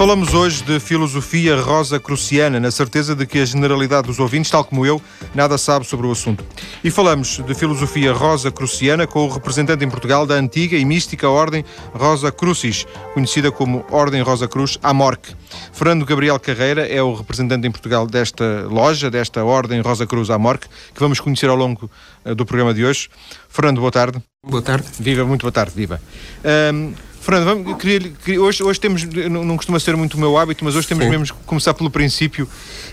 Falamos hoje de filosofia rosa cruciana, na certeza de que a generalidade dos ouvintes, tal como eu, nada sabe sobre o assunto. E falamos de filosofia rosa cruciana com o representante em Portugal da antiga e mística Ordem Rosa Crucis, conhecida como Ordem Rosa Cruz Amorque. Fernando Gabriel Carreira é o representante em Portugal desta loja, desta Ordem Rosa Cruz Amorque, que vamos conhecer ao longo uh, do programa de hoje. Fernando, boa tarde. Boa tarde. Viva, muito boa tarde, viva. Um, Fernando, vamos, queria, queria, hoje, hoje temos, não, não, costuma ser muito o meu hábito, mas hoje temos Sim. mesmo que começar pelo princípio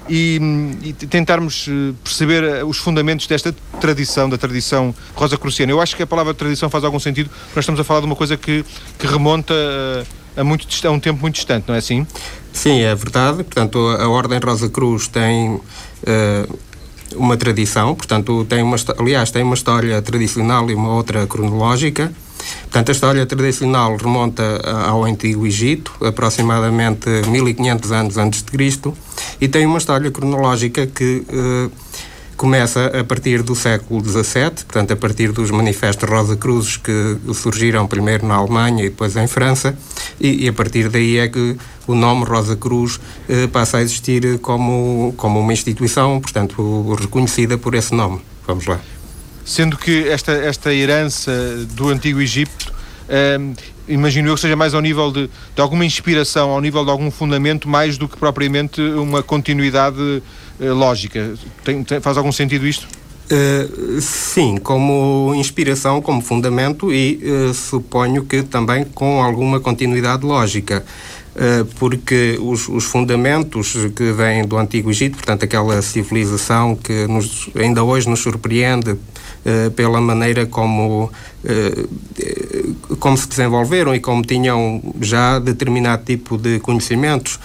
e, e, tentarmos eh, perceber eh, os fundamentos desta tradição, da tradição rosa cruciana. Eu acho que a palavra tradição faz algum sentido, porque nós estamos a falar de uma coisa que, que remonta a, a, muito, a um tempo muito distante, não é assim? Sim, é verdade. Portanto, a Ordem Rosa Cruz tem uh, uma tradição, portanto, tem uma, aliás, tem uma história tradicional e uma outra cronológica. Portanto, a história tradicional remonta ao Antigo Egito, aproximadamente 1500 anos antes de Cristo, e tem uma história cronológica que eh, começa a partir do século XVII, portanto, a partir dos manifestos Rosa Cruzes que surgiram primeiro na Alemanha e depois em França, e, e a partir daí é que o nome Rosa Cruz eh, passa a existir como, como uma instituição, portanto, reconhecida por esse nome. Vamos lá sendo que esta, esta herança do Antigo Egito um, imagino eu que seja mais ao nível de, de, alguma inspiração, ao nível de algum fundamento, mais do que propriamente uma continuidade lógica. Tem, tem, faz algum sentido isto? Uh, sim, como inspiração, como fundamento e uh, suponho que também com alguma continuidade lógica. Uh, porque os, os, fundamentos que vêm do Antigo Egito, portanto, aquela civilização que nos, ainda hoje nos surpreende eh, pela maneira como, como se desenvolveram e como tinham já determinado tipo de conhecimentos.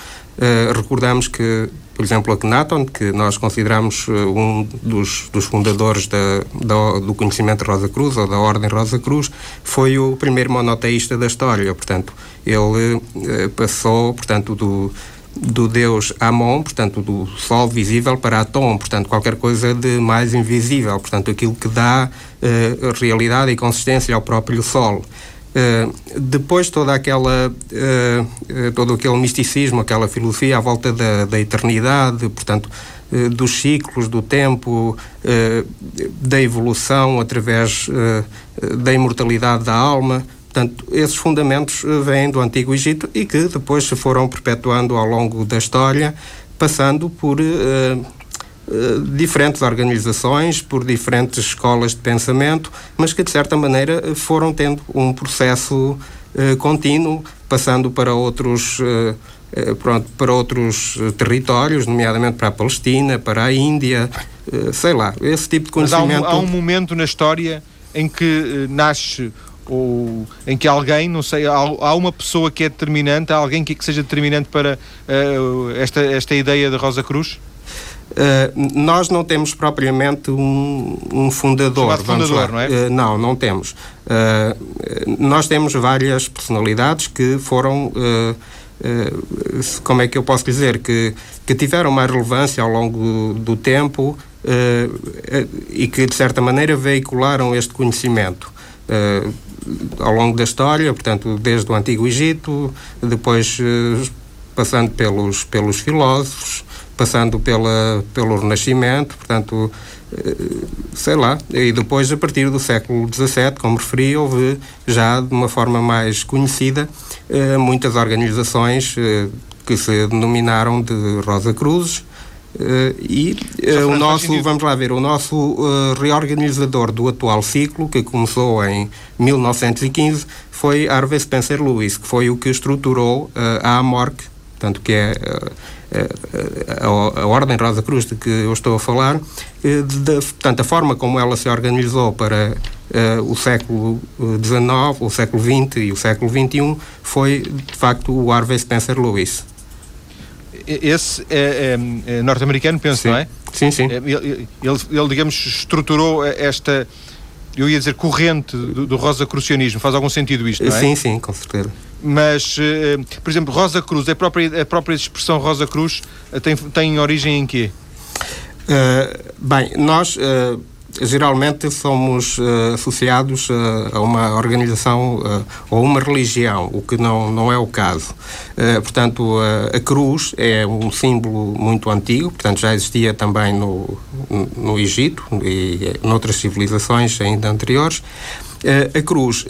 Recordamos que, por exemplo, Akhenaton, que nós consideramos um dos, dos fundadores da, da, do conhecimento Rosa Cruz, ou da Ordem Rosa Cruz, foi o primeiro monoteísta da história. Portanto, ele passou, portanto, do, do deus Amon, portanto, do sol visível para Atom, portanto, qualquer coisa de mais invisível, portanto, aquilo que dá uh, realidade e consistência ao próprio sol. Uh, depois toda aquela uh, todo aquele misticismo, aquela filosofia à volta da, da eternidade, portanto dos ciclos do tempo, da evolução através da imortalidade da alma, Portanto, esses fundamentos vêm do Antigo Egito e que depois se foram perpetuando ao longo da história, passando por uh, uh, diferentes organizações, por diferentes escolas de pensamento, mas que de certa maneira foram tendo um processo uh, contínuo, passando para outros. Pronto, para outros territórios, nomeadamente para a Palestina, para a Índia, sei lá, esse tipo de conhecimento. Mas há um, há um momento na história em que nasce ou em que alguém, não sei, há, há uma pessoa que é determinante, há alguém que, que seja determinante para uh, esta, esta ideia de Rosa Cruz? Uh, nós não temos propriamente um, um fundador. fundador, não é? Uh, não, não temos. Uh, nós temos várias personalidades que foram, como é que eu posso dizer, que, que tiveram mais relevância ao longo do tempo e que, de certa maneira, veicularam este conhecimento ao longo da história, portanto, desde o Antigo Egito, depois passando pelos, pelos filósofos, passando pela, pelo Renascimento, portanto, eh, sei lá, e depois a partir do século XVII, como referi, houve já de uma forma mais conhecida eh, muitas organizações que se denominaram de Rosa Cruzes, Uh, e uh, o nosso, vamos lá ver, o nosso uh, reorganizador do atual ciclo, que começou em 1915, foi Harvey Spencer Lewis, que foi o que estruturou a AMORC, portanto, que é a, a, Ordem Rosa Cruz de que eu estou a falar, de, de, portanto, a forma como ela se organizou para o século XIX, o século XX e o século XXI foi, de facto, o Harvey Spencer Lewis esse é, é, é norte-americano, penso, sim. não é? Sim, sim. É, ele, ele, ele, digamos, estruturou esta, eu ia dizer, corrente do, do Rosa Crucianismo. Faz algum sentido isto, não é? Sim, sim, com certeza. Mas, eh, por exemplo, Rosa Cruz, a própria, a própria expressão Rosa Cruz eh, tem, tem origem em quê? Uh, bem, nós... Uh geralmente somos uh, associados a uma organização ou uma religião, o que não, não é o caso. portanto, a cruz é um símbolo muito antigo, portanto, já existia também no, no Egito e noutras civilizações ainda anteriores. a cruz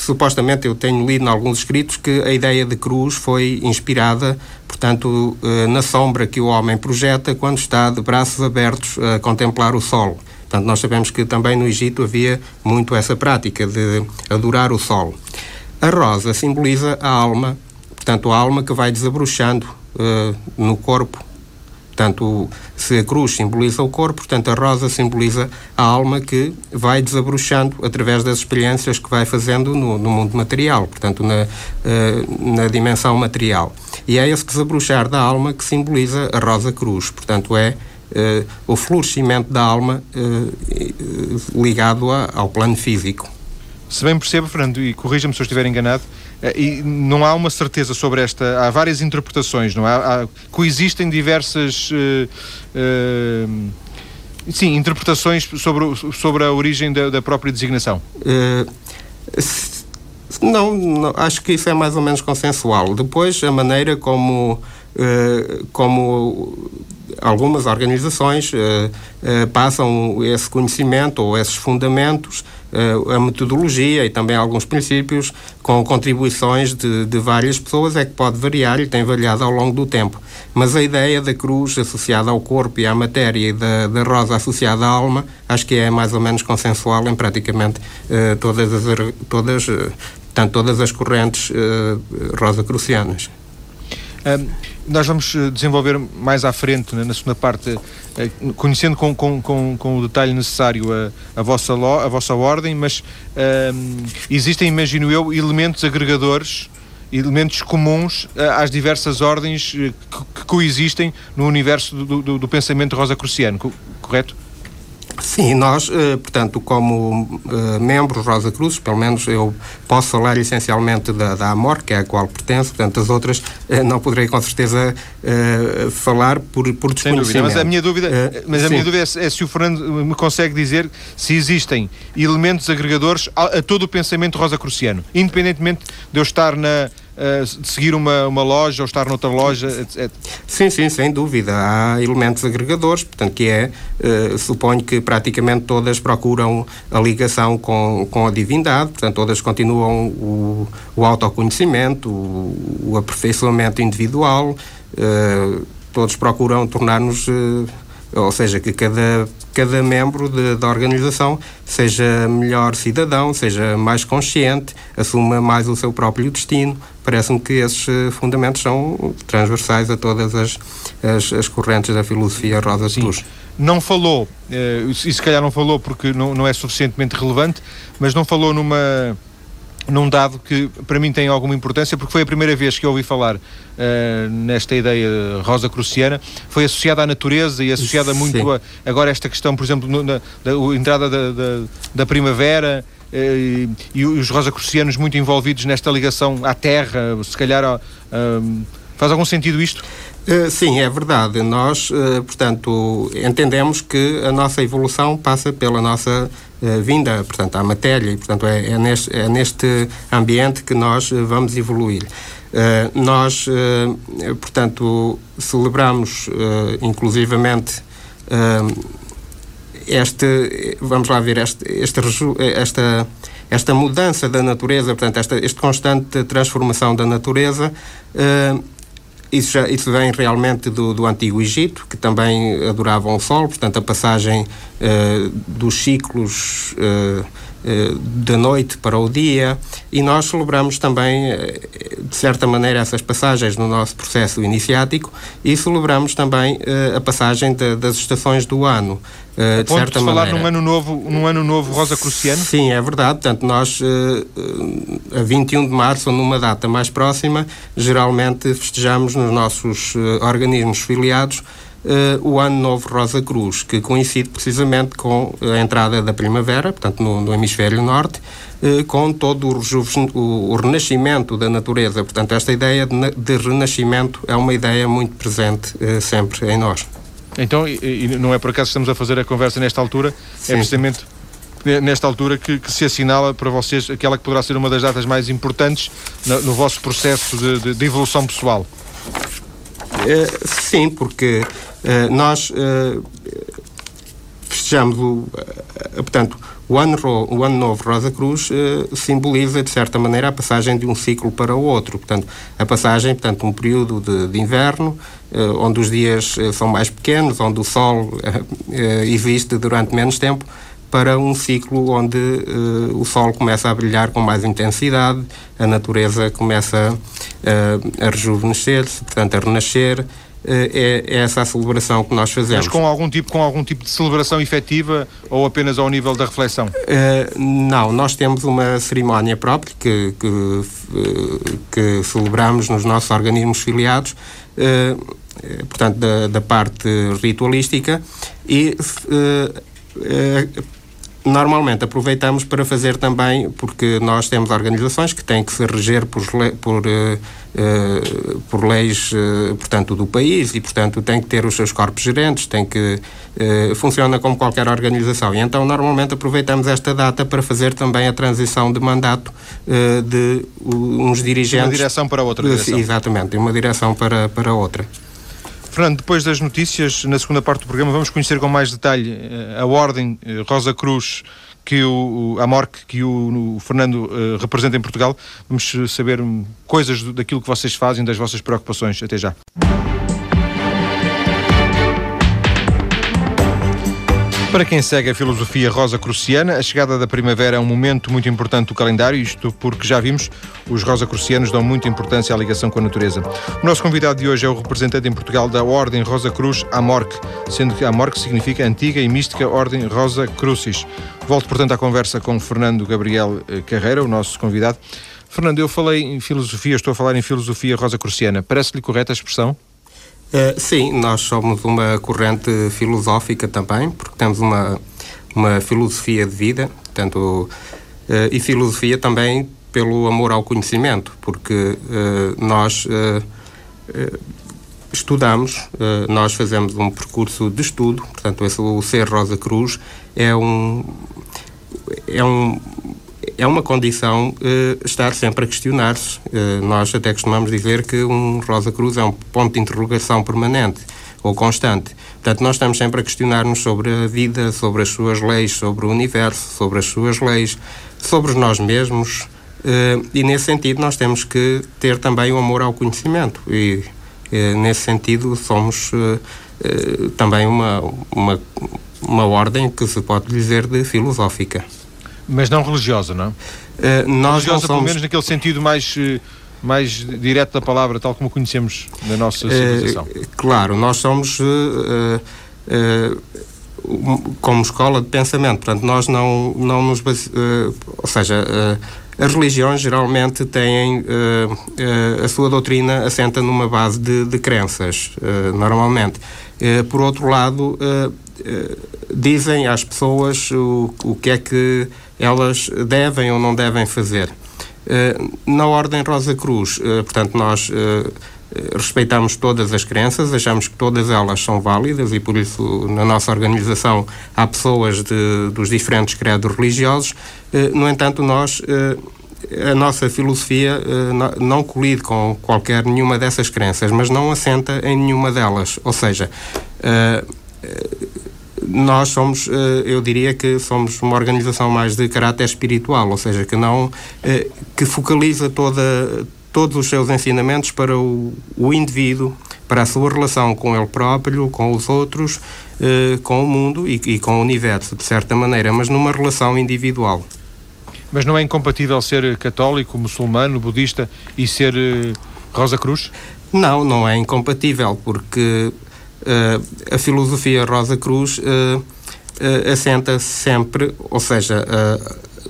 supostamente eu tenho lido em alguns escritos que a ideia de cruz foi inspirada, portanto, na sombra que o homem projeta quando está de braços abertos a contemplar o sol. Portanto, nós sabemos que também no Egito havia muito essa prática de adorar o sol. A rosa simboliza a alma, portanto, a alma que vai desabrochando uh, no corpo. Portanto, se a cruz simboliza o corpo, portanto, a rosa simboliza a alma que vai desabrochando através das experiências que vai fazendo no, no mundo material, portanto, na, uh, na dimensão material. E é esse desabrochar da alma que simboliza a rosa cruz. Portanto, é uh, o florescimento da alma uh, ligado a, ao plano físico. Se bem percebo, Fernando, e corrija-me se eu estiver enganado, e não há uma certeza sobre esta. Há várias interpretações, não é? há? há coexistem diversas. sim, interpretações sobre, sobre a origem da, da própria designação. Não, não, acho que isso é mais ou menos consensual. Depois, a maneira como, como algumas organizações uh, uh, passam esse conhecimento ou esses fundamentos, uh, a metodologia e também alguns princípios com contribuições de, de, várias pessoas é que pode variar e tem variado ao longo do tempo. Mas a ideia da cruz associada ao corpo e à matéria e da, da rosa associada à alma, acho que é mais ou menos consensual em praticamente todas as todas, tanto todas as correntes rosa-crucianas. Um, nós vamos eh, desenvolver mais à frente, né, na segunda parte, eh, conhecendo com, com, com, com, o detalhe necessário a, a, vossa, lo, a vossa ordem, mas um, existem, imagino eu, elementos agregadores, elementos comuns eh, às diversas ordens que, coexistem no universo do, do, do pensamento rosa-cruciano, correto? Sim, nós, eh, portanto, como eh, membros Rosa Cruz, pelo menos eu posso falar essencialmente da, da AMOR, que é a qual pertenço, portanto, as outras eh, não poderei com certeza falar por, por desconhecimento. Dúvida, mas a minha dúvida, mas a minha dúvida é, é, se o Fernando me consegue dizer se existem elementos agregadores a, a todo o pensamento Rosa Cruciano, independentemente de eu estar na de seguir uma, uma loja ou estar noutra loja, etc. Sim, sim, sem dúvida. Há elementos agregadores, portanto, que é, uh, suponho que praticamente todas procuram a ligação com, com a divindade, portanto, todas continuam o, o autoconhecimento, o, o aperfeiçoamento individual, uh, todos procuram tornar-nos ou seja, que cada, cada membro de, da organização seja melhor cidadão, seja mais consciente, assuma mais o seu próprio destino. Parece-me que esses eh, fundamentos são transversais a todas as, as, as correntes da filosofia Rosa Cruz. Não falou, eh, e se calhar não falou porque não, não é suficientemente relevante, mas não falou numa num dado que para mim tem alguma importância, porque foi a primeira vez que eu ouvi falar uh, nesta ideia rosa cruciana, foi associada à natureza e associada Sim. muito a, agora esta questão, por exemplo, no, na, da entrada da, da, da primavera. Uh, e, os rosa-crucianos muito envolvidos nesta ligação à terra, se calhar uh, faz algum sentido isto? Uh, sim, é verdade. Nós, uh, portanto, entendemos que a nossa evolução passa pela nossa vinda, portanto, à matéria, e, portanto, é, é, neste, é neste ambiente que nós vamos evoluir. nós, portanto, celebramos, inclusivamente, este, vamos lá ver, este, este, esta, esta mudança da natureza, portanto, esta, esta constante transformação da natureza, isso, já, isso vem realmente do, do Antigo Egito, que também adoravam o Sol, portanto, a passagem uh, dos ciclos uh, uh, da noite para o dia, e nós celebramos também, de certa maneira, essas passagens no nosso processo iniciático e celebramos também a passagem de, das estações do ano. Uh, de certa de falar maneira. num ano novo, num ano novo rosa cruciano? Sim, é verdade. Portanto, nós a 21 de março ou numa data mais próxima, geralmente festejamos nos nossos organismos filiados o Ano Novo Rosa Cruz, que coincide precisamente com a entrada da primavera, portanto, no, no hemisfério norte, com todo o, o, o, renascimento da natureza. Portanto, esta ideia de, de renascimento é uma ideia muito presente sempre em nós. Então, e, e não é por acaso que estamos a fazer a conversa nesta altura, é Sim. é precisamente nesta altura que, que, se assinala para vocês aquela que poderá ser uma das datas mais importantes no, no vosso processo de, de, de evolução pessoal? É, sim, porque nós é, festejamos o, portanto, o ano, o ano novo Rosa Cruz simboliza, de certa maneira, a passagem de um ciclo para o outro. Portanto, a passagem, portanto, um período de, de inverno, onde os dias são mais pequenos, onde o sol existe durante menos tempo, para um ciclo onde uh, o sol começa a brilhar com mais intensidade, a natureza começa uh, a rejuvenescer-se, portanto, a renascer. Uh, é, é, essa a celebração que nós fazemos. Mas com algum tipo, com algum tipo de celebração efetiva ou apenas ao nível da reflexão? não, nós temos uma cerimónia própria que, que, que celebramos nos nossos organismos filiados, portanto, da, da, parte ritualística, e normalmente aproveitamos para fazer também, porque nós temos organizações que têm que se reger por, por, uh, uh, por leis, uh, portanto, do país e, portanto, têm que ter os seus corpos gerentes, tem que... funciona como qualquer organização. E então, normalmente, aproveitamos esta data para fazer também a transição de mandato de uns dirigentes... De uma direção para outra direção. Exatamente, de uma direção para, para outra. Fernando, depois das notícias, na segunda parte do programa, vamos conhecer com mais detalhe eh, a Ordem eh, Rosa Cruz que o, a MORC que o, o Fernando uh, representa em Portugal. Vamos saber coisas daquilo que vocês fazem, das vossas preocupações. Até já. Para quem segue a filosofia rosa-cruciana, a chegada da primavera é um momento muito importante do calendário, isto porque já vimos, os rosa-crucianos dão muita importância à ligação com a natureza. O nosso convidado de hoje é o representante em Portugal da Ordem Rosa Cruz Amorque, sendo que Amorque significa Antiga e Mística Ordem Rosa Crucis. Volto, portanto, à conversa com Fernando Gabriel eh, Carreira, o nosso convidado. Fernando, eu falei em filosofia, estou a falar em filosofia rosa-cruciana. Parece-lhe correta a expressão? Uh, sim, nós somos uma corrente filosófica também, porque temos uma, uma filosofia de vida, portanto, uh, e filosofia também pelo amor ao conhecimento, porque uh, nós estudamos, nós fazemos um percurso de estudo, portanto, esse, o Ser Rosa Cruz é um, é um é uma condição uh, estar sempre a questionar-se. Uh, nós até costumamos dizer que um Rosa Cruz é um ponto de interrogação permanente ou constante. Portanto, nós estamos sempre a questionar-nos sobre a vida, sobre as suas leis, sobre o universo, sobre as suas leis, sobre nós mesmos. Uh, e nesse sentido, nós temos que ter também o amor ao conhecimento. E nesse sentido, somos também uma, uma, uma ordem que se pode dizer de filosófica. Mas não religiosa, não? Uh, nós religiosa, somos... pelo menos naquele sentido mais eh, mais direto da palavra, tal como conhecemos na nossa eh, civilização. Uh, claro, nós somos uh, uh, como escola de pensamento, portanto, nós não, não nos base... ou seja, as religiões geralmente têm a sua doutrina assenta numa base de, de crenças, normalmente. por outro lado, dizem às pessoas o, o que é que elas devem ou não devem fazer. Uh, na Ordem Rosa Cruz, uh, portanto, nós uh, respeitamos todas as crenças, achamos que todas elas são válidas e por isso na nossa organização há pessoas de, dos diferentes credos religiosos. no entanto, nós a nossa filosofia não colide com qualquer nenhuma dessas crenças, mas não assenta em nenhuma delas. Ou seja, nós somos, eh, eu diria que somos uma organização mais de caráter espiritual, ou seja, que não eh, que focaliza toda todos os seus ensinamentos para o, o indivíduo, para a sua relação com ele próprio, com os outros, eh, com o mundo e, e com o universo, de certa maneira, mas numa relação individual. Mas não é incompatível ser católico, muçulmano, budista e ser Rosa Cruz? Não, não é incompatível, porque a filosofia Rosa Cruz uh, uh, assenta sempre, ou seja,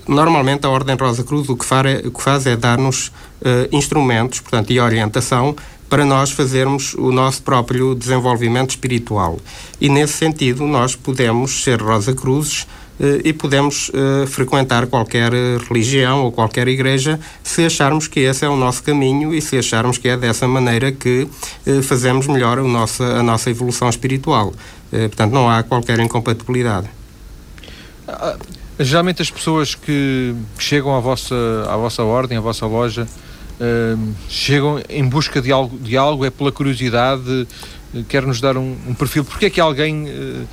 normalmente a Ordem Rosa Cruz o que, é, faz é dar-nos instrumentos, portanto, e orientação para nós fazermos o nosso próprio desenvolvimento espiritual. E nesse sentido, nós podemos ser Rosa Cruzes e podemos frequentar qualquer religião ou qualquer igreja se acharmos que esse é o nosso caminho e se acharmos que é dessa maneira que fazemos melhor a nossa, a nossa evolução espiritual. Portanto, não há qualquer incompatibilidade. Ah, geralmente as pessoas que chegam à vossa, à vossa ordem, à vossa loja, uh, chegam em busca de algo, de algo é pela curiosidade, quer nos dar um, um perfil. Porquê é que alguém uh,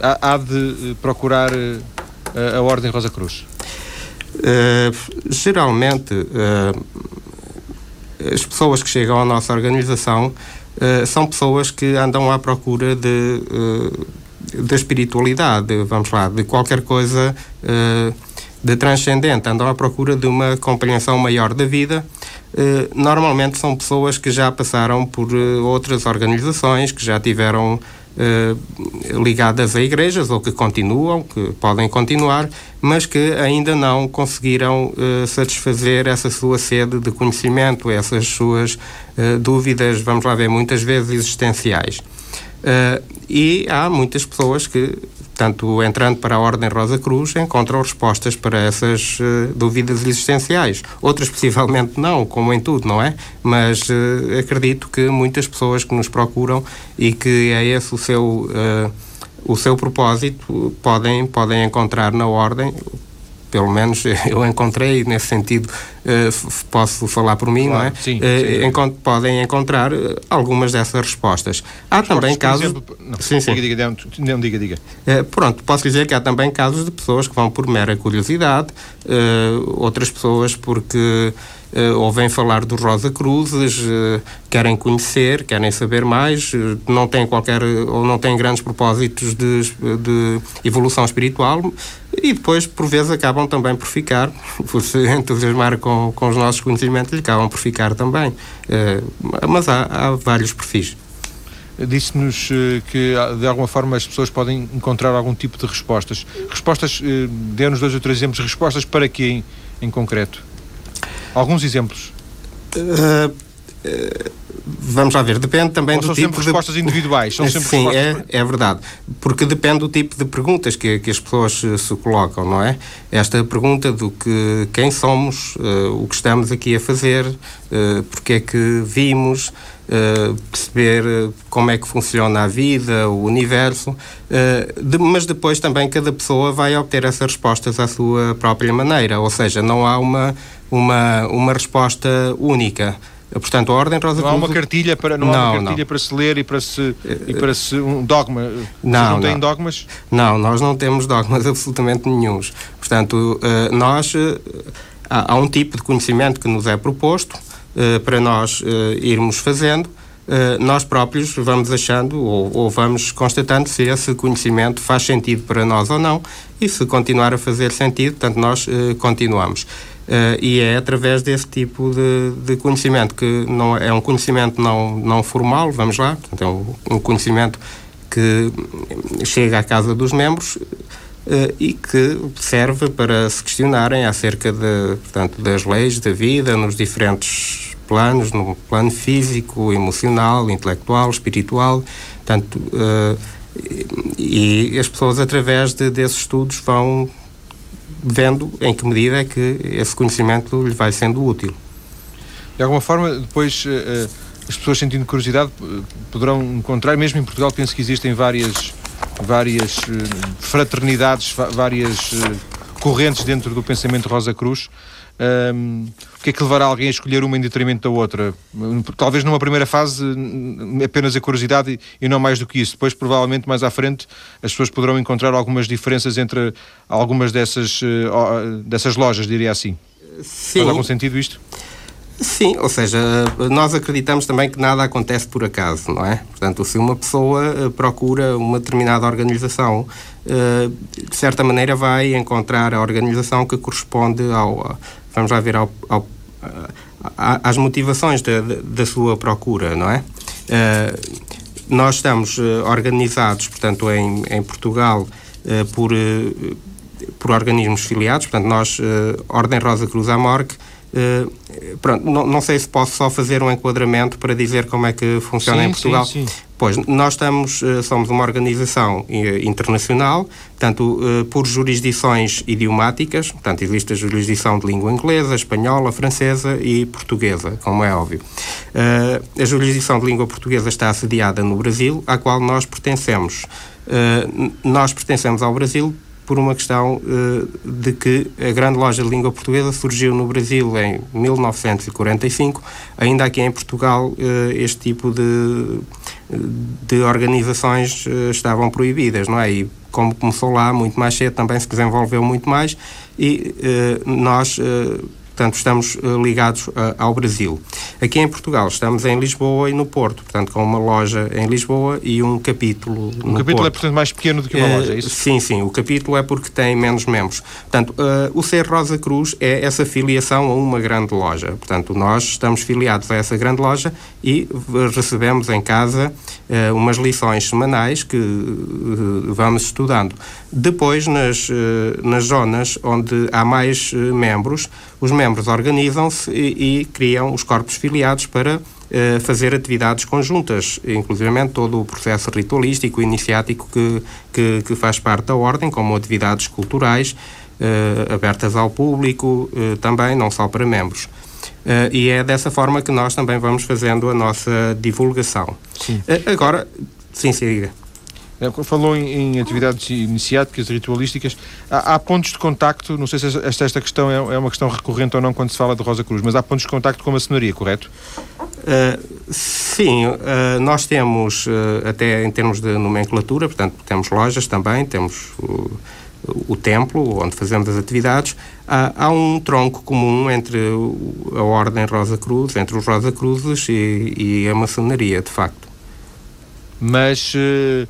há, há, de procurar a Ordem Rosa Cruz? geralmente, as pessoas que chegam à nossa organização são pessoas que andam à procura de da espiritualidade, vamos lá, de qualquer coisa uh, de transcendente, andam à procura de uma compreensão maior da vida. Uh, normalmente são pessoas que já passaram por uh, outras organizações, que já tiveram ligadas a igrejas ou que continuam, que podem continuar, mas que ainda não conseguiram satisfazer essa sua sede de conhecimento, essas suas dúvidas, vamos lá ver, muitas vezes existenciais. Uh, e há muitas pessoas que, tanto entrando para a Ordem Rosa Cruz, encontram respostas para essas uh, dúvidas existenciais. Outras possivelmente não, como em tudo, não é? Mas uh, acredito que muitas pessoas que nos procuram e que é esse o seu, o seu propósito podem, podem encontrar na Ordem pelo menos eu encontrei nesse sentido, uh, posso falar por mim, claro, não é? Sim, uh. Encont podem encontrar uh, algumas dessas respostas. Há respostas, também casos. Exemplo, não, sim, sim. Diga, diga, não, diga, diga. pronto, posso dizer que há também casos de pessoas que vão por mera curiosidade, outras pessoas porque uh, ouvem falar do Rosa Cruzes, uh, querem conhecer, querem saber mais, uh, não têm qualquer ou não têm grandes propósitos de, de, evolução espiritual e depois, por vezes, acabam também por ficar, por se entusiasmar com, com os nossos conhecimentos, acabam por ficar também. mas há, há vários perfis. Disse-nos que, de alguma forma, as pessoas podem encontrar algum tipo de respostas. Respostas, dê-nos dois ou três exemplos, respostas para quê em, em concreto? Alguns exemplos. Uh, uh, vamos lá ver, depende também Ou do são tipo sempre respostas de... individuais, são sempre Sim, é, é verdade, porque depende do tipo de perguntas que, que as pessoas se colocam, não é? Esta pergunta do que quem somos, uh, o que estamos aqui a fazer, uh, porque é que vimos, uh, perceber como é que funciona a vida, o universo, de, mas depois também cada pessoa vai obter essas respostas à sua própria maneira, ou seja, não há uma uma, uma resposta única. Portanto, a Ordem Rosa Não há uma cartilha para, não, não há uma cartilha não. para se ler e para se, e para se um dogma. Não, Vocês não têm dogmas? Não, nós não temos dogmas absolutamente nenhums. Portanto, eh, nós eh, há um tipo de conhecimento que nos é proposto eh, para nós irmos fazendo. Nós próprios vamos achando ou, ou vamos constatando se esse conhecimento faz sentido para nós ou não e se continuar a fazer sentido, portanto, nós continuamos. Uh, e é através desse tipo de, de, conhecimento, que não é um conhecimento não, não formal, vamos lá, portanto, é um, um conhecimento que chega à casa dos membros uh, e que serve para se questionarem acerca de, portanto, das leis da vida nos diferentes planos, no plano físico, emocional, intelectual, espiritual, portanto, uh, e, e as pessoas através de, desses estudos vão vendo em que medida é que esse conhecimento lhe vai sendo útil. De alguma forma, depois uh, as pessoas sentindo curiosidade poderão encontrar, mesmo em Portugal, penso que existem várias, várias fraternidades, várias correntes dentro do pensamento Rosa Cruz. Um, o que é que levará alguém a escolher uma em detrimento da outra? Talvez numa primeira fase apenas a curiosidade e não mais do que isso. Depois, provavelmente, mais à frente, as pessoas poderão encontrar algumas diferenças entre algumas dessas, uh, dessas lojas, diria assim. Sim. Faz algum sentido isto? Sim, ou seja, nós acreditamos também que nada acontece por acaso, não é? Portanto, se uma pessoa eh, procura uma determinada organização, uh, de certa maneira vai encontrar a organização que corresponde ao, vamos lá ver, ao, ao, às motivações da, da sua procura, não é? Uh, nós estamos uh, organizados, portanto, em, em Portugal uh, por, por organismos filiados, portanto, nós, Ordem Rosa Cruz Amorque, Uh, pronto, não, não, sei se posso só fazer um enquadramento para dizer como é que funciona sim, em Portugal. Sim, sim. Pois, nós estamos, uh, somos uma organização uh, internacional, portanto, por jurisdições idiomáticas, portanto, existe a jurisdição de língua inglesa, espanhola, francesa e portuguesa, como é óbvio. a jurisdição de língua portuguesa está assediada no Brasil, à qual nós pertencemos. nós pertencemos ao Brasil por uma questão uh, de que a grande loja de língua portuguesa surgiu no Brasil em 1945. Ainda aqui em Portugal, uh, este tipo de, de organizações uh, estavam proibidas, não é? E como começou lá muito mais cedo, também se desenvolveu muito mais e nós portanto estamos uh, ligados uh, ao Brasil. Aqui em Portugal estamos em Lisboa e no Porto, portanto com uma loja em Lisboa e um capítulo um capítulo é, Porto. é portanto mais pequeno do que uma uh, loja, é isso? Sim, sim, o capítulo é porque tem menos membros. Portanto, o Ser Rosa Cruz é essa filiação a uma grande loja. Portanto, nós estamos filiados a essa grande loja e recebemos em casa umas lições semanais que vamos estudando. Depois, nas, nas zonas onde há mais membros, os membros organizam-se e, e, criam os corpos filiados para eh, fazer atividades conjuntas, inclusive todo o processo ritualístico, iniciático que, que, que faz parte da ordem, como atividades culturais eh, abertas ao público, eh, também, não só para membros. e é dessa forma que nós também vamos fazendo a nossa divulgação. Sim. agora, sim, siga. É, falou em, em, atividades iniciáticas, ritualísticas. Há, há, pontos de contacto, não sei se esta, esta questão é, é, uma questão recorrente ou não quando se fala de Rosa Cruz, mas há pontos de contacto com a maçonaria, correto? Uh, sim, uh, nós temos, uh, até em termos de nomenclatura, portanto, temos lojas também, temos o, templo, onde fazemos as atividades. Há, há, um tronco comum entre a Ordem Rosa Cruz, entre os Rosa Cruzes e, e a maçonaria, de facto. Mas eh,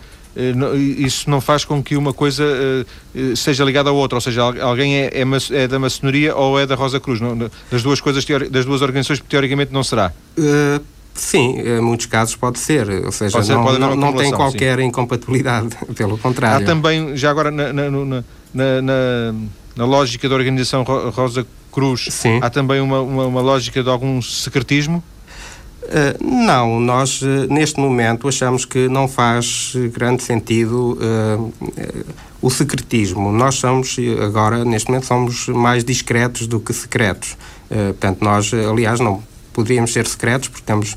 isso não faz com que uma coisa uh, seja ligada à outra, ou seja, alguém é, é, é, da maçonaria ou é da Rosa Cruz. Não, das duas coisas, das duas organizações, teoricamente não será? Uh, sim, em muitos casos pode ser, ou seja, pode ser, não, não, não tem qualquer sim. incompatibilidade, pelo contrário. Há também, já agora, na, na, na, na, na lógica da organização Rosa Cruz, sim. há também uma, uma, uma lógica de algum secretismo? Uh, não, nós uh, neste momento achamos que não faz grande sentido uh, o secretismo. Nós somos, agora, neste momento, somos mais discretos do que secretos. portanto, nós, aliás, não poderíamos ser secretos porque temos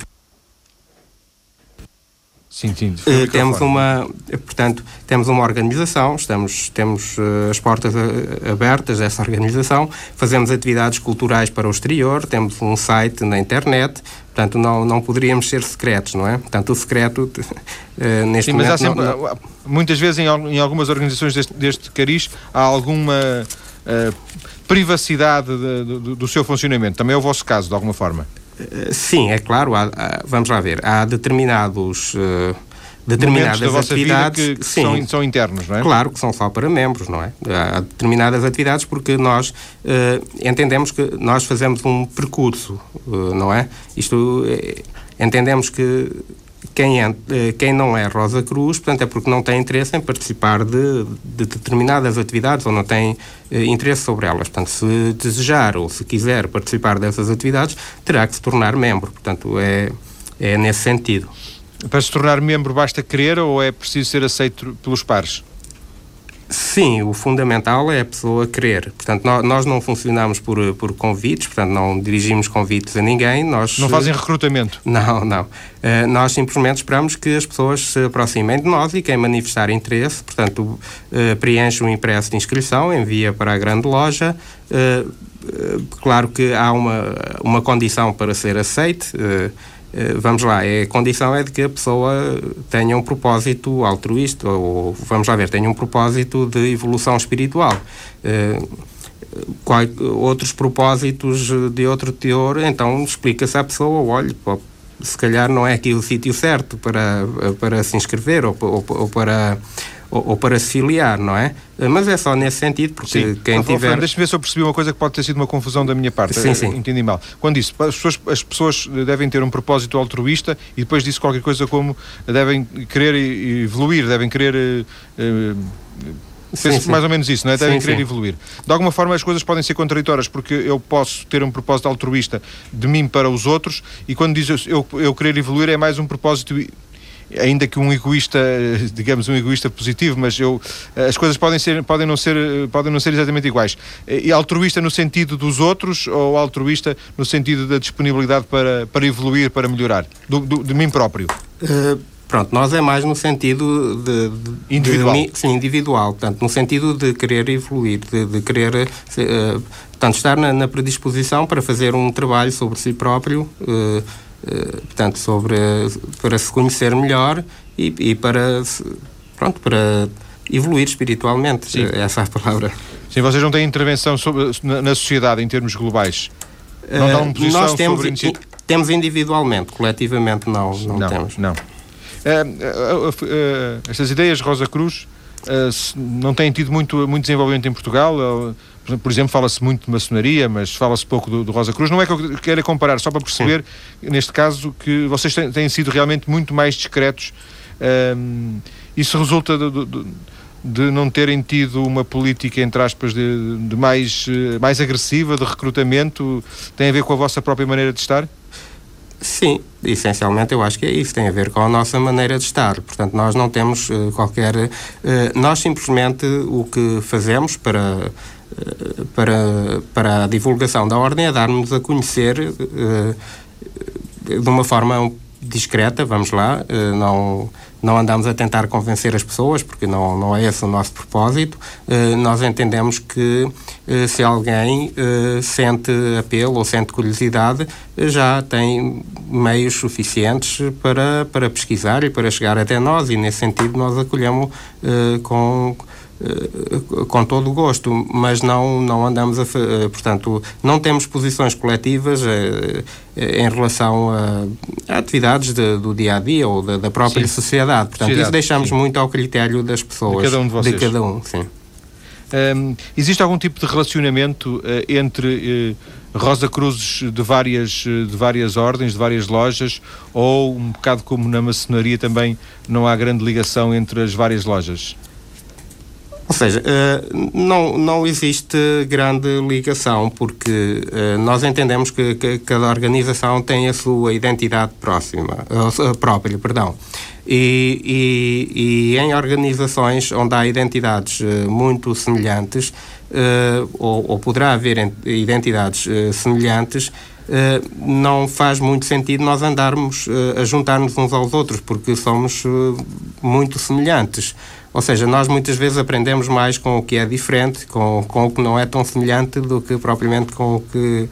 Sim, sim. Uh, temos uma, portanto, temos uma organização, estamos, temos uh, as portas a, abertas dessa organização, fazemos atividades culturais para o exterior, temos um site na internet, portanto, não, não poderíamos ser secretos, não é? Portanto, o secreto, uh, neste sim, momento... Mas há sempre, não, não... muitas vezes em, em, algumas organizações deste, deste cariz, há alguma privacidade de, do, do seu funcionamento. Também é o vosso caso, de alguma forma? Sim, é claro. Há, há, vamos lá ver. Há determinados. Uh, determinadas atividades vida que, que sim, são, são, internos, não é? Claro que são só para membros, não é? Há determinadas atividades porque nós uh, entendemos que nós fazemos um percurso, uh, não é? Isto entendemos que quem, é, quem não é Rosa Cruz, portanto, é porque não tem interesse em participar de, de determinadas atividades ou não tem eh, interesse sobre elas. Portanto, se desejar ou se quiser participar dessas atividades, terá que se tornar membro. Portanto, é, é nesse sentido. Para se tornar membro basta querer ou é preciso ser aceito pelos pares? Sim, o fundamental é a pessoa querer. Portanto, nós, não funcionamos por, por convites, portanto, não dirigimos convites a ninguém. Nós, não fazem recrutamento? Não, não. Uh, nós simplesmente esperamos que as pessoas se aproximem de nós e quem manifestar interesse, portanto, uh, preenche um impresso de inscrição, envia para a grande loja. Uh, claro que há uma, uma condição para ser aceite. Eh, vamos lá, a condição é de que a pessoa tenha um propósito altruísta, ou vamos lá ver, tenha um propósito de evolução espiritual. Eh, qual, outros propósitos de outro teor, então explica-se à pessoa, olha, se calhar não é aqui o sítio certo para, para se inscrever ou, ou, ou para ou, ou, para se filiar, não é? Mas é só nesse sentido, porque sim. quem tiver... Deixa-me ver se eu percebi uma coisa que pode ter sido uma confusão da minha parte. Sim, sim. Entendi mal. Quando disse, as pessoas, as pessoas devem ter um propósito altruísta e depois disse qualquer coisa como devem querer evoluir, devem querer... Uh, Sim, sim. mais ou menos isso, não é? Devem sim, querer evoluir. De alguma forma as coisas podem ser contraditórias, porque eu posso ter um propósito altruísta de mim para os outros, e quando diz eu, eu querer evoluir é mais um propósito ainda que um egoísta, digamos um egoísta positivo, mas eu, as coisas podem, ser, podem, não ser, podem não ser exatamente iguais. E altruísta no sentido dos outros ou altruísta no sentido da disponibilidade para, para evoluir, para melhorar, do, do de mim próprio? Uh, pronto, nós é mais no sentido de, de individual. De, sim, individual, portanto, no sentido de querer evoluir, de, de querer uh, portanto, estar na, na, predisposição para fazer um trabalho sobre si próprio. Uh, eh, portanto, sobre, para se conhecer melhor e, e, para, pronto, para evoluir espiritualmente, Sim. Eh, essa é a palavra. Sim, vocês não têm intervenção sobre, na, na sociedade em termos globais? Não dão uh, posição nós temos, sobre in, temos individualmente, coletivamente não, não, não temos. Não. Uh, uh, estas ideias Rosa Cruz não têm tido muito, muito desenvolvimento em Portugal? Por exemplo, fala-se muito de maçonaria, mas fala-se pouco do, do, Rosa Cruz. Não é que eu queira comparar, só para perceber, Sim. neste caso, que vocês têm, têm, sido realmente muito mais discretos. Um, isso resulta de, de, de, não terem tido uma política, entre aspas, de, de mais, eh, mais agressiva, de recrutamento? Tem a ver com a vossa própria maneira de estar? Sim, essencialmente eu acho que é isso, tem a ver com a nossa maneira de estar. Portanto, nós não temos uh, qualquer. Uh, nós simplesmente o que fazemos para para, para a divulgação da ordem é dar-nos a conhecer uh, de uma forma discreta, vamos lá, uh, não, não andamos a tentar convencer as pessoas, porque não, não é esse o nosso propósito. Uh, nós entendemos que se alguém sente apelo ou sente curiosidade, já tem meios suficientes para, para pesquisar e para chegar até nós, e nesse sentido nós acolhemos com eh, com todo o gosto, mas não, não andamos a. Eh, portanto, não temos posições coletivas eh, em relação a, a atividades de, do dia a dia ou da, da própria sim. sociedade. Portanto, sociedade, isso deixamos sim. muito ao critério das pessoas. De cada um de vocês. De cada um, sim. Um, existe algum tipo de relacionamento uh, entre uh, Rosa Cruzes de várias, de várias ordens, de várias lojas, ou um bocado como na maçonaria também não há grande ligação entre as várias lojas? Ou seja, uh, não, não existe grande ligação, porque uh, nós entendemos que, que, cada organização tem a sua identidade próxima, uh, própria, perdão. E, e, e, em organizações onde há identidades muito semelhantes, ou, ou, poderá haver identidades semelhantes, não faz muito sentido nós andarmos a juntar-nos uns aos outros, porque somos muito semelhantes. Ou seja, nós muitas vezes aprendemos mais com o que é diferente, com, com o que não é tão semelhante, do que propriamente com o que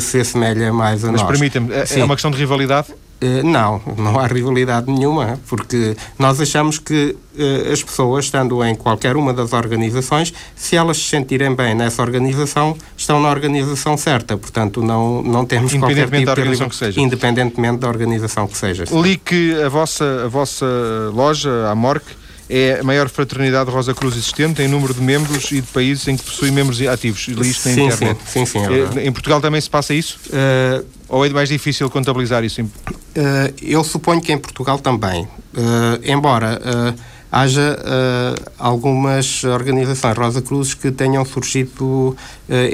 se assemelha mais a Mas nós. Mas permita-me, é, é uma questão de rivalidade? Uh, não, não há rivalidade nenhuma, porque nós achamos que uh, as pessoas, estando em qualquer uma das organizações, se elas se sentirem bem nessa organização, estão na organização certa. Portanto, não, não temos qualquer tipo da organização de... que seja. Independentemente da organização que seja. Li que a vossa, a vossa loja, a Morc, é a maior fraternidade Rosa Cruz existente em número de membros e de países em que possui membros ativos. Li isto na sim, internet. Sim, sim, sim é em Portugal também se passa isso? Uh, Ou é mais difícil contabilizar isso? Uh, eu suponho que em Portugal também. Uh, embora haja uh, algumas organizações Rosa Cruzes que tenham surgido uh,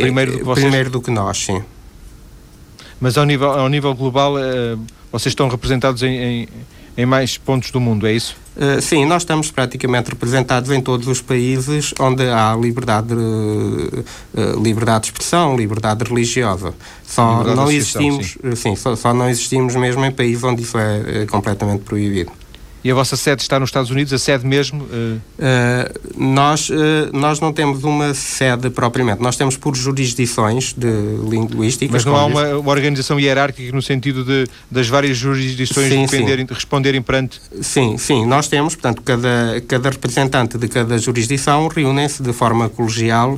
primeiro, do que, vocês... primeiro do que nós, sim. Mas ao nível, ao nível global, uh, vocês estão representados em, em, em mais pontos do mundo, é isso? Uh, sim, nós estamos praticamente representados em todos os países onde há liberdade, uh, liberdade de expressão, liberdade religiosa. Só liberdade não existimos, sim, sim só, só, não existimos mesmo em países onde isso é, é completamente proibido. E a vossa sede está nos Estados Unidos, a sede mesmo? Uh... Uh, nós, uh, nós não temos uma sede propriamente, nós temos por jurisdições de linguística. Mas não há uma, uma, organização hierárquica no sentido de das várias jurisdições sim, sim. responderem perante? Sim, sim, nós temos, portanto, cada, cada representante de cada jurisdição reúnem-se de forma colegial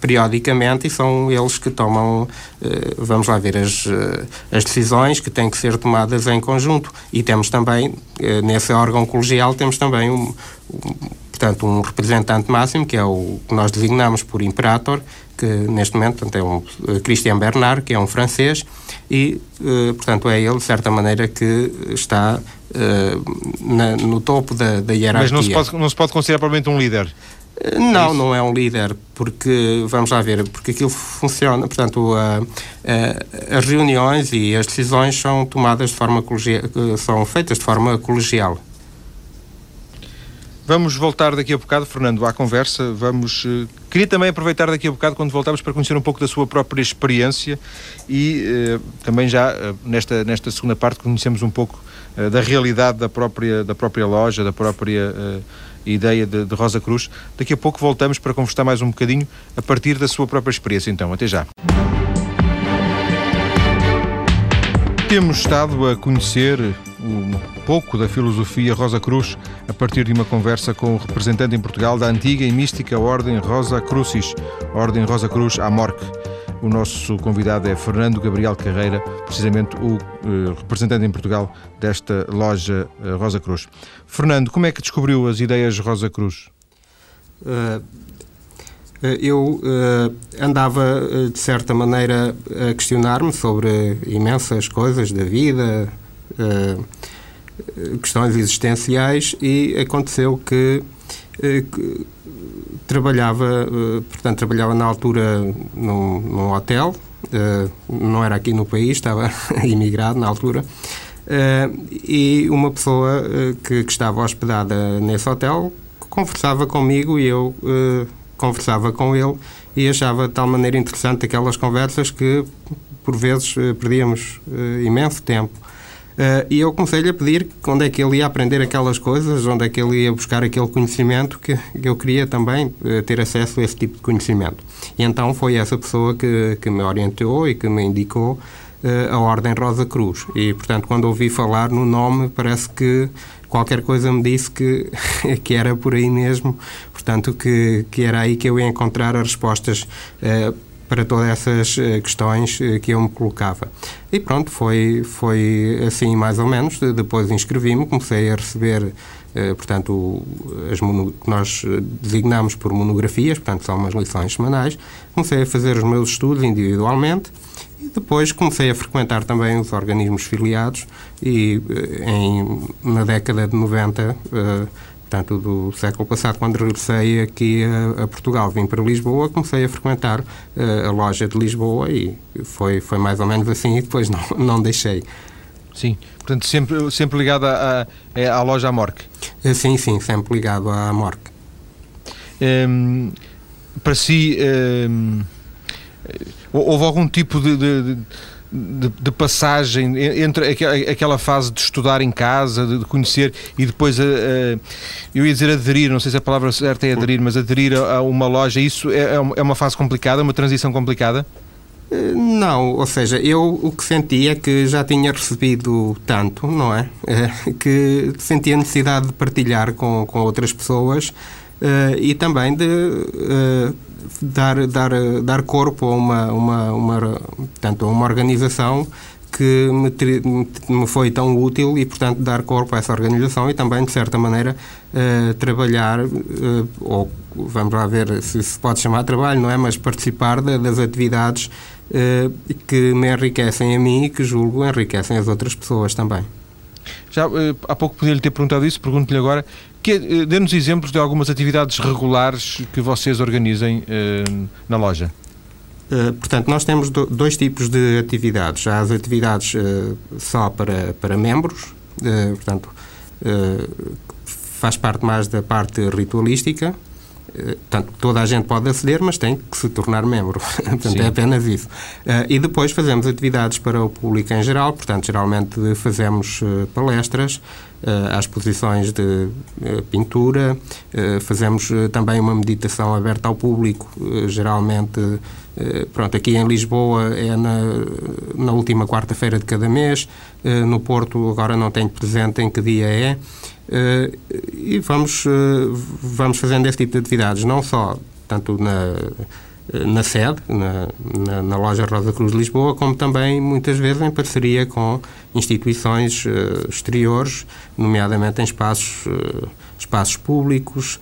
periodicamente e são eles que tomam, vamos lá ver, as, as decisões que têm que ser tomadas em conjunto. E temos também nesse órgão colegial temos também um, um, portanto, um representante máximo, que é o que nós designamos por imperator, que neste momento portanto, é um uh, Christian Bernard, que é um francês, e, uh, portanto, é ele, de certa maneira, que está uh, na, no topo da, da hierarquia. Mas não se pode, não se pode considerar provavelmente um líder? Não, não é um líder, porque, vamos lá ver, porque aquilo funciona, portanto, a, a, as reuniões e as decisões são tomadas de forma colegial, são feitas de forma colegial. Vamos voltar daqui a bocado, Fernando, à conversa. Vamos. Uh, queria também aproveitar daqui a bocado, quando voltamos, para conhecer um pouco da sua própria experiência e uh, também já uh, nesta, nesta segunda parte conhecemos um pouco da realidade da própria, da própria loja, da própria ideia de, de Rosa Cruz. Daqui a pouco voltamos para conversar mais um bocadinho a partir da sua própria experiência. Então, até já. Temos estado a conhecer um pouco da filosofia Rosa Cruz a partir de uma conversa com o representante em Portugal da antiga e mística Ordem Rosa Crucis, Ordem Rosa Cruz Amorque. O nosso convidado é Fernando Gabriel Carreira, precisamente o uh, representante em Portugal desta loja uh, Rosa Cruz. Fernando, como é que descobriu as ideias Rosa Cruz? Uh, eu andava, de certa maneira, a questionar-me sobre imensas coisas da vida, questões existenciais, e aconteceu que trabalhava, uh, portanto, trabalhava na altura num, num hotel, uh, não era aqui no país, estava imigrado na altura, uh, e uma pessoa que, que, estava hospedada nesse hotel conversava comigo e eu conversava com ele e achava de tal maneira interessante aquelas conversas que, por vezes, perdíamos imenso tempo Uh, e eu comecei-lhe a pedir onde é que ele ia aprender aquelas coisas, onde é que ele ia buscar aquele conhecimento que eu queria também uh, ter acesso a esse tipo de conhecimento. E então foi essa pessoa que, que me orientou e que me indicou uh, a Ordem Rosa Cruz. E, portanto, quando ouvi falar no nome, parece que qualquer coisa me disse que, que era por aí mesmo, portanto, que, que era aí que eu ia encontrar as respostas para todas essas eh, questões eh, que eu me colocava. E pronto, foi, foi assim mais ou menos. Depois inscrevi-me, comecei a receber, eh, portanto, as que nós designamos por monografias, portanto, são umas lições semanais. Comecei a fazer os meus estudos individualmente e depois comecei a frequentar também os organismos filiados e em, na década de 90 portanto, do século passado, quando regressei aqui a, a Portugal, vim para Lisboa, comecei a frequentar uh, a loja de Lisboa e foi, foi mais ou menos assim e depois não, não deixei. Sim, portanto, sempre, sempre ligado à, à, loja Amorque? Uh, sim, sim, sempre ligado à Amorque. Um, para si, um, houve algum tipo de, de, de de, de, passagem entre aquela fase de estudar em casa, de, conhecer e depois, a, a, eu ia dizer aderir, não sei se a palavra certa é aderir, mas aderir a, a uma loja, isso é, é, é uma fase complicada, uma transição complicada? Eh, não, ou seja, eu o que senti é que já tinha recebido tanto, não é? é que sentia necessidade de partilhar com, com outras pessoas uh, e também de uh, dar, dar, dar corpo a uma, uma, uma, portanto, a uma organização que me, me, foi tão útil e, portanto, dar corpo a essa organização e também, de certa maneira, uh, trabalhar, uh, ou vamos lá ver se se pode chamar trabalho, não é? Mas participar de, das atividades uh, que me enriquecem a mim e que julgo enriquecem as outras pessoas também. Já há pouco podia-lhe ter perguntado isso, pergunto-lhe agora eh, dê-nos exemplos de algumas atividades regulares que vocês organizem uh, na loja. Uh, portanto, nós temos do, dois tipos de atividades. Há as atividades uh, só para, para membros, portanto, faz parte mais da parte ritualística, Portanto, toda a gente pode aceder, mas tem que se tornar membro. portanto, Sim. é apenas isso. E depois fazemos atividades para o público em geral. Portanto, geralmente fazemos palestras, há exposições de uh, pintura, fazemos também uma meditação aberta ao público, geralmente. Pronto, aqui em Lisboa é na, na última quarta-feira de cada mês, no Porto agora não tenho presente em que dia é, e vamos, vamos fazendo esse tipo de atividades, não só tanto na, na sede, na, na, na, loja Rosa Cruz de Lisboa, como também muitas vezes em parceria com instituições uh, exteriores, nomeadamente em espaços, espaços públicos.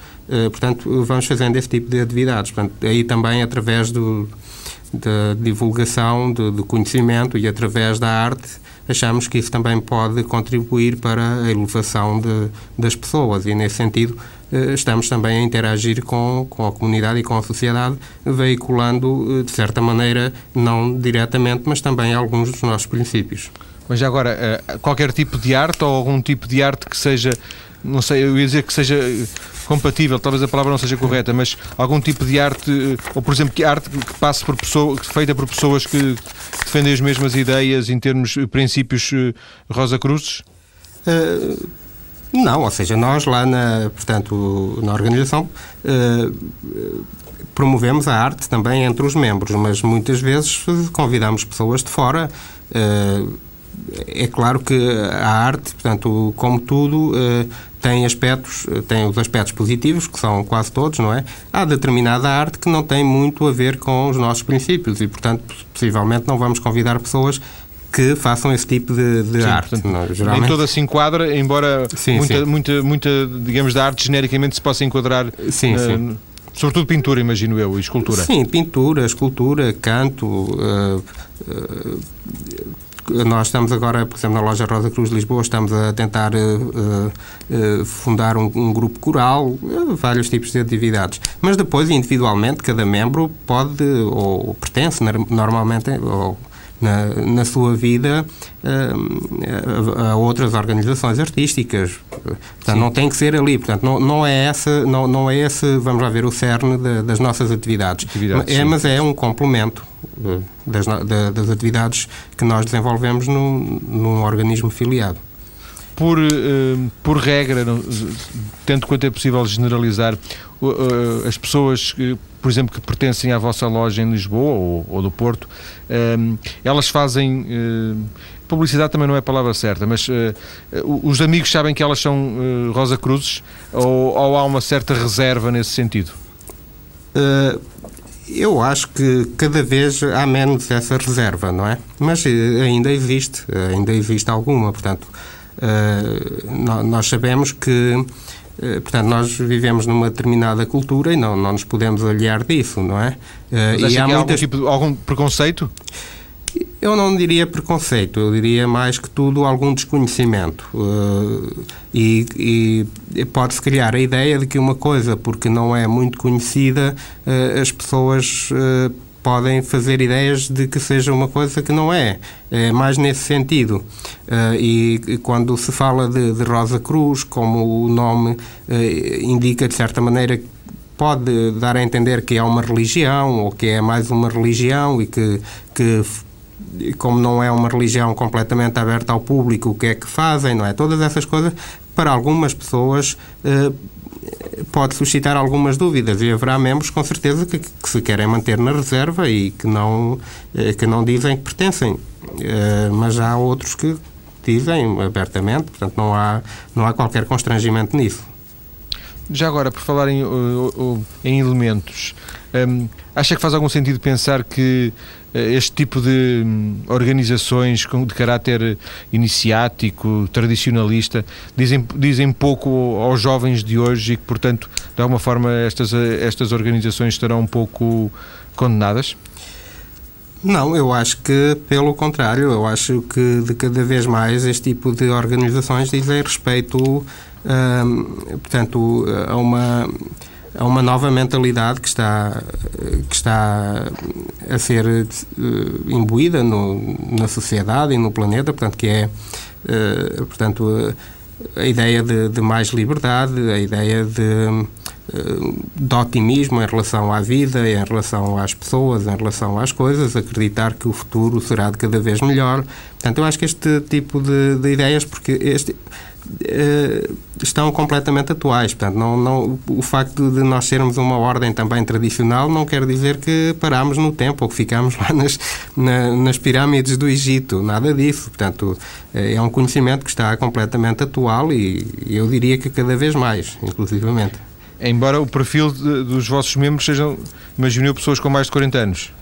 portanto, vamos fazendo esse tipo de atividades. Portanto, aí também através do, da divulgação do, do conhecimento e através da arte achamos que isso também pode contribuir para a elevação de, das pessoas e, nesse sentido, estamos também a interagir com, com a comunidade e com a sociedade, veiculando, de certa maneira, não diretamente, mas também alguns dos nossos princípios. Mas agora, qualquer tipo de arte ou algum tipo de arte que seja, não sei, eu ia dizer que seja compatível, talvez a palavra não seja correta, mas algum tipo de arte, ou por exemplo, que arte que passe por pessoa, feita por pessoas que defendem as mesmas ideias em termos princípios Rosa Cruzes? Uh, não, ou seja, nós lá na, portanto, na organização uh, promovemos a arte também entre os membros, mas muitas vezes convidamos pessoas de fora. Uh, é claro que a arte, portanto, como tudo, tem aspectos, tem os aspectos positivos, que são quase todos, não é? Há determinada arte que não tem muito a ver com os nossos princípios e, portanto, possivelmente não vamos convidar pessoas que façam esse tipo de, de sim, arte. Portanto, não, geralmente... Nem toda se enquadra, embora sim, muita, sim. muita, muita, digamos, da arte genericamente se possa enquadrar. Sim, sim. Sobretudo pintura, imagino eu, e escultura. Sim, pintura, escultura, canto. Uh, uh, nós estamos agora, por exemplo, na loja Rosa Cruz de Lisboa, estamos a tentar uh, fundar um, um, grupo coral, vários tipos de atividades. Mas depois, individualmente, cada membro pode ou pertence normalmente ou na, na sua vida uh, a, a, outras organizações artísticas. Portanto, não tem que ser ali. Portanto, não, não é essa, não, não é esse, vamos lá ver, o cerne de, das nossas atividades. atividades é, mas é um complemento eh, das, das atividades que nós desenvolvemos num, num organismo filiado por, uh, por regra, tanto quanto é possível generalizar, uh, uh, as pessoas por exemplo, que pertencem à vossa loja em Lisboa ou, ou do Porto, elas fazem. publicidade também não é a palavra certa, mas os amigos sabem que elas são Rosa Cruzes ou, ou, há uma certa reserva nesse sentido? Eu acho que cada vez há menos essa reserva, não é? Mas ainda existe, ainda existe alguma, portanto, Uh, nós sabemos que, uh, portanto, nós vivemos numa determinada cultura e não, não nos podemos aliar disso, não é? Uh, e há, muitas... algum, tipo de, algum preconceito? Eu não diria preconceito, eu diria mais que tudo algum desconhecimento. e, e pode-se criar a ideia de que uma coisa, porque não é muito conhecida, as pessoas podem fazer ideias de que seja uma coisa que não é. É mais nesse sentido. Uh, e, e, quando se fala de, de, Rosa Cruz, como o nome uh, indica, de certa maneira, pode dar a entender que é uma religião ou que é mais uma religião e que, que como não é uma religião completamente aberta ao público, o que é que fazem, não é? Todas essas coisas, para algumas pessoas, uh, pode suscitar algumas dúvidas e haverá membros com certeza que, que, se querem manter na reserva e que não, eh, que não dizem que pertencem. Eh, mas há outros que dizem abertamente, portanto não há, não há qualquer constrangimento nisso. Já agora, por falar em, em elementos, um, acha que faz algum sentido pensar que eh, este tipo de hum, organizações de caráter iniciático, tradicionalista, dizem, dizem pouco aos jovens de hoje e que, portanto, de alguma forma, estas, eh, estas organizações estarão um pouco condenadas? Não, eu acho que, pelo contrário, eu acho que de cada vez mais este tipo de organizações dizem respeito, hum, portanto, a uma a uma nova mentalidade que está, que está a ser uh, imbuída no, na sociedade e no planeta, portanto, que é, uh, portanto, uh, a ideia de, de, mais liberdade, a ideia de, de otimismo em relação à vida, em relação às pessoas, em relação às coisas, acreditar que o futuro será de cada vez melhor. Portanto, eu acho que este tipo de, de ideias, porque este Uh, estão completamente atuais. Portanto, não, não, o facto de nós sermos uma ordem também tradicional não quer dizer que paramos no tempo ou que ficamos lá nas, na, nas pirâmides do Egito. Nada disso. Portanto, é um conhecimento que está completamente atual e eu diria que cada vez mais, inclusivamente. Embora o perfil de, dos vossos membros sejam, imagino pessoas com mais de 40 anos.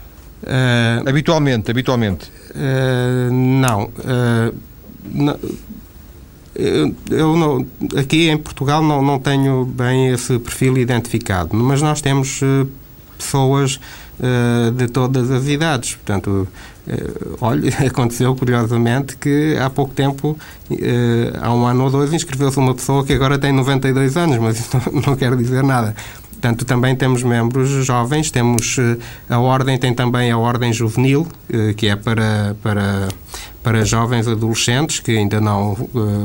Uh, habitualmente, habitualmente. Uh, não. não eu não, aqui em Portugal não, não tenho bem esse perfil identificado, mas nós temos eh, pessoas uh, de todas as idades. Portanto, uh, olha, aconteceu curiosamente que há pouco tempo, há um ano ou dois, inscreveu-se uma pessoa que agora tem 92 anos, mas isso não, não quer dizer nada. Portanto, também temos membros jovens, temos a Ordem, tem também a Ordem Juvenil, que é para, para, para jovens adolescentes que ainda não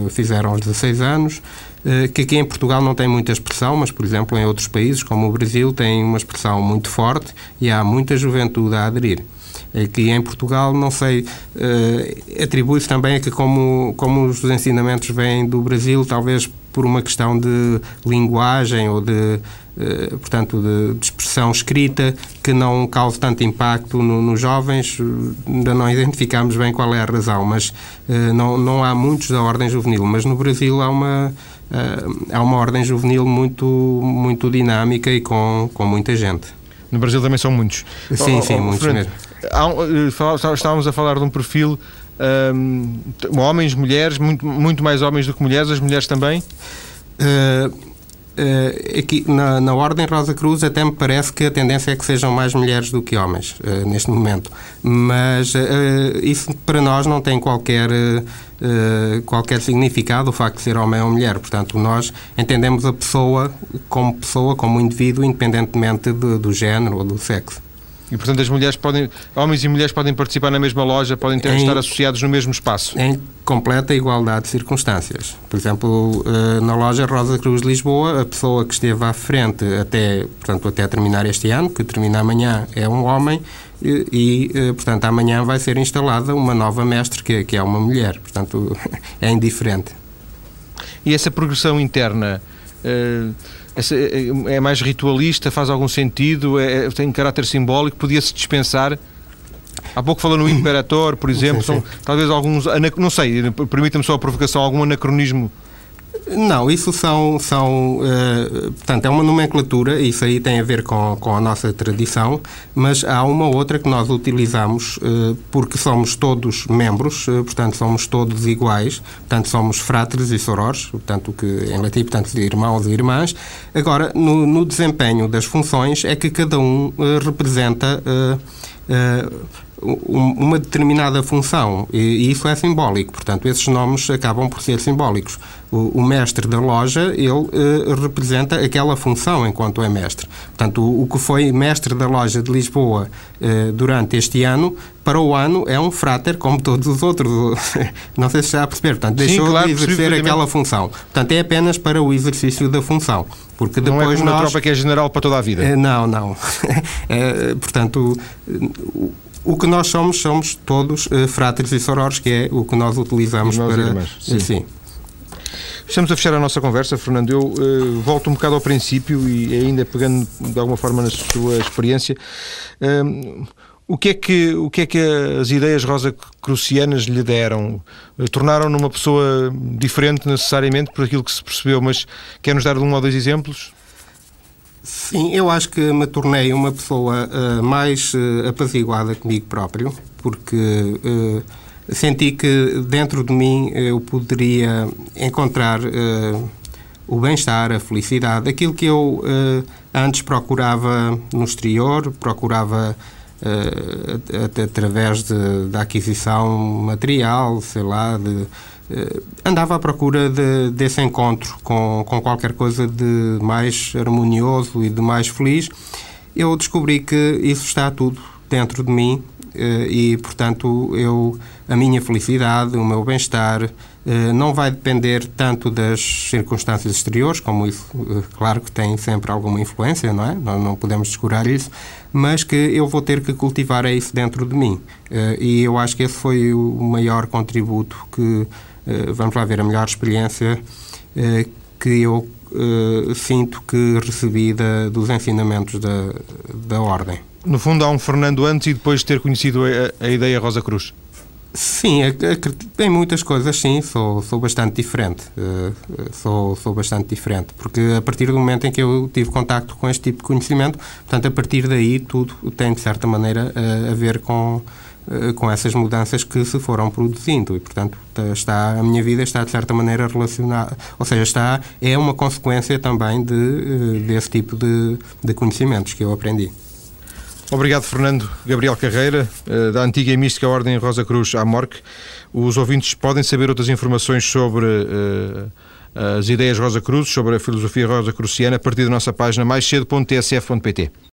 fizeram os 16 anos. Eh, que aqui em Portugal não tem muita expressão, mas, por exemplo, em outros países, como o Brasil, tem uma expressão muito forte e há muita juventude a aderir. Aqui em Portugal, não sei, uh, atribui-se também a que, como, como os ensinamentos vêm do Brasil, talvez por uma questão de linguagem ou de, uh, portanto, de, de, expressão escrita, que não cause tanto impacto no, nos jovens, ainda não identificamos bem qual é a razão, mas uh, não, não há muitos da ordem juvenil, mas no Brasil há uma é uma ordem juvenil muito, muito dinâmica e com, com muita gente. No Brasil também são muitos. Sim, oh, sim, oh, muitos Fernando, mesmo. Eh, estávamos a falar de um perfil um, homens, mulheres, muito, muito mais homens do que mulheres, as mulheres também? Uh, Uh, aqui na, na Ordem Rosa Cruz até me parece que a tendência é que sejam mais mulheres do que homens uh, neste momento. Mas uh, isso para nós não tem qualquer, qualquer significado, o facto de ser homem ou mulher. Portanto, nós entendemos a pessoa como pessoa, como indivíduo, independentemente de, do género ou do sexo. E, portanto, as mulheres podem, homens e mulheres podem participar na mesma loja, podem ter, em, estar associados no mesmo espaço? Em completa igualdade de circunstâncias. Por exemplo, eh, na loja Rosa Cruz de Lisboa, a pessoa que esteve à frente até, portanto, até terminar este ano, que termina amanhã, é um homem, e, e, eh, portanto, amanhã vai ser instalada uma nova mestre, que, que é uma mulher. Portanto, é indiferente. E essa progressão interna... Uh é, é mais ritualista, faz algum sentido, é, é tem caráter simbólico, podia-se dispensar. Há pouco falou no Imperator, por exemplo, sim, sim. são talvez alguns, não sei, permita-me só a provocação, algum anacronismo não, isso são, são uh, portanto, é uma nomenclatura, isso aí tem a ver com, com a nossa tradição, mas há uma outra que nós utilizamos uh, porque somos todos membros, uh, portanto, somos todos iguais, portanto, somos fráteres e sorores, portanto, que em latim, portanto, irmãos e irmãs. Agora, no, no desempenho das funções é que cada um representa uma determinada função e isso é simbólico, portanto esses nomes acabam por ser simbólicos. O, o mestre da loja, ele uh, representa aquela função enquanto é mestre. Portanto, o, o, que foi mestre da loja de Lisboa uh, durante este ano, para o ano é um fráter como todos os outros. Não sei se está a perceber. Portanto, deixou Sim, claro, de exercer aquela função. Portanto, é apenas para o exercício da função. Porque depois não é como nós... tropa que é general para toda a vida. Uh, não, não. portanto, o que nós somos, somos todos uh, fráteres e sorores, que é o que nós utilizamos para. Irmãs, sim. sim. Estamos a fechar a nossa conversa, Fernando. Eu uh, volto um bocado ao princípio e ainda pegando de alguma forma na sua experiência. Uh, o que, é que, o que é que as ideias rosa crucianas lhe deram? Tornaram-no uma pessoa diferente necessariamente por aquilo que se percebeu, mas quer-nos dar um ou dois exemplos? Sim, eu acho que me tornei uma pessoa uh, mais uh, apaziguada comigo próprio, porque uh, senti que dentro de mim eu poderia encontrar o bem-estar, a felicidade, aquilo que eu antes procurava no exterior, procurava através de, da aquisição material, sei lá, de Uh, andava à procura de, desse encontro com, com qualquer coisa de mais harmonioso e de mais feliz. Eu descobri que isso está tudo dentro de mim uh, e, portanto, eu, a minha felicidade, o meu bem-estar, uh, não vai depender tanto das circunstâncias exteriores, como isso, claro que tem sempre alguma influência, não é? Nós não podemos descurar isso, mas que eu vou ter que cultivar isso dentro de mim. e eu acho que esse foi o maior contributo que eh, vamos lá ver, a melhor experiência eh, que eu eh, sinto que recebi da, dos ensinamentos da, da Ordem. No fundo, há um Fernando antes e depois de ter conhecido a, a ideia Rosa Cruz. Sim, tem muitas coisas, sim, sou, sou bastante diferente. sou, sou bastante diferente, porque a partir do momento em que eu tive contacto com este tipo de conhecimento, portanto, a partir daí tudo tem, de certa maneira, a, a ver com, eh, com essas mudanças que se foram produzindo e portanto está a minha vida está de certa maneira relacionada ou seja está é uma consequência também de eh, desse tipo de, de conhecimentos que eu aprendi Obrigado, Fernando Gabriel Carreira, eh, da antiga e mística Ordem Rosa Cruz à Morque. Os ouvintes podem saber outras informações sobre uh, as ideias Rosa Cruz, sobre a filosofia Rosa Cruciana, a partir da nossa página mais cedo.tsf.pt.